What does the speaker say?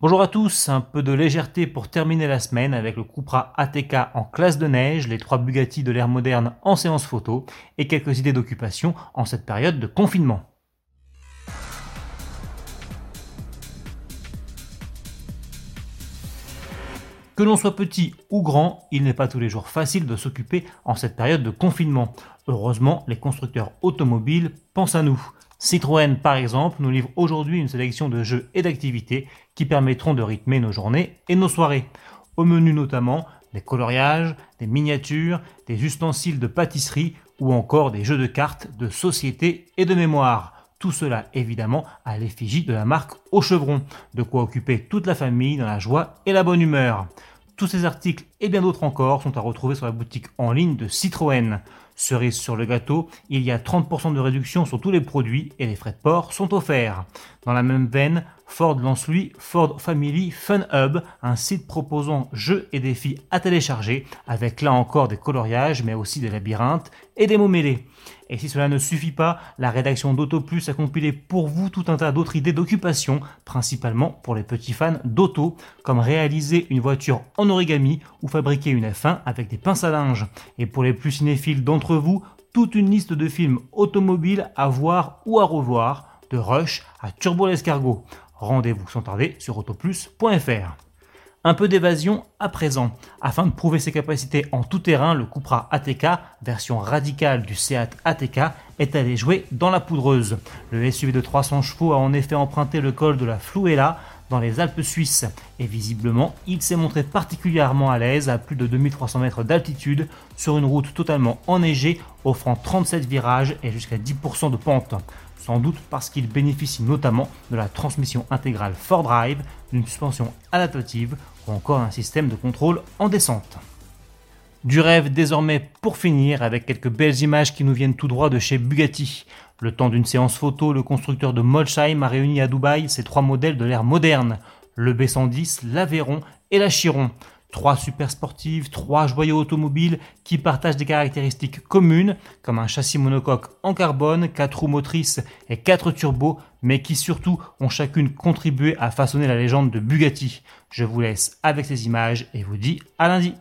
Bonjour à tous, un peu de légèreté pour terminer la semaine avec le Cupra ATK en classe de neige, les trois Bugatti de l'ère moderne en séance photo et quelques idées d'occupation en cette période de confinement. Que l'on soit petit ou grand, il n'est pas tous les jours facile de s'occuper en cette période de confinement. Heureusement, les constructeurs automobiles pensent à nous. Citroën, par exemple, nous livre aujourd'hui une sélection de jeux et d'activités qui permettront de rythmer nos journées et nos soirées. Au menu notamment des coloriages, des miniatures, des ustensiles de pâtisserie ou encore des jeux de cartes, de société et de mémoire. Tout cela évidemment à l'effigie de la marque au chevron, de quoi occuper toute la famille dans la joie et la bonne humeur. Tous ces articles et bien d'autres encore sont à retrouver sur la boutique en ligne de Citroën. Cerise sur le gâteau, il y a 30% de réduction sur tous les produits et les frais de port sont offerts. Dans la même veine, Ford lance lui Ford Family Fun Hub, un site proposant jeux et défis à télécharger, avec là encore des coloriages, mais aussi des labyrinthes et des mots mêlés. Et si cela ne suffit pas, la rédaction d'AutoPlus a compilé pour vous tout un tas d'autres idées d'occupation, principalement pour les petits fans d'auto, comme réaliser une voiture en origami ou fabriquer une F1 avec des pinces à linge. Et pour les plus cinéphiles d'entre vous, toute une liste de films automobiles à voir ou à revoir, de Rush à Turbo l'escargot. Rendez-vous sans tarder sur autoplus.fr. Un peu d'évasion à présent. Afin de prouver ses capacités en tout terrain, le Cupra ATK, version radicale du Seat ATK, est allé jouer dans la poudreuse. Le SUV de 300 chevaux a en effet emprunté le col de la Fluela dans les Alpes suisses. Et visiblement, il s'est montré particulièrement à l'aise à plus de 2300 mètres d'altitude sur une route totalement enneigée offrant 37 virages et jusqu'à 10% de pente sans doute parce qu'il bénéficie notamment de la transmission intégrale 4Drive, d'une suspension adaptative ou encore un système de contrôle en descente. Du rêve désormais pour finir avec quelques belles images qui nous viennent tout droit de chez Bugatti. Le temps d'une séance photo, le constructeur de Molsheim a réuni à Dubaï ces trois modèles de l'ère moderne, le B110, l'Aveyron et la Chiron. Trois super sportives, trois joyaux automobiles qui partagent des caractéristiques communes, comme un châssis monocoque en carbone, quatre roues motrices et quatre turbos, mais qui surtout ont chacune contribué à façonner la légende de Bugatti. Je vous laisse avec ces images et vous dis à lundi.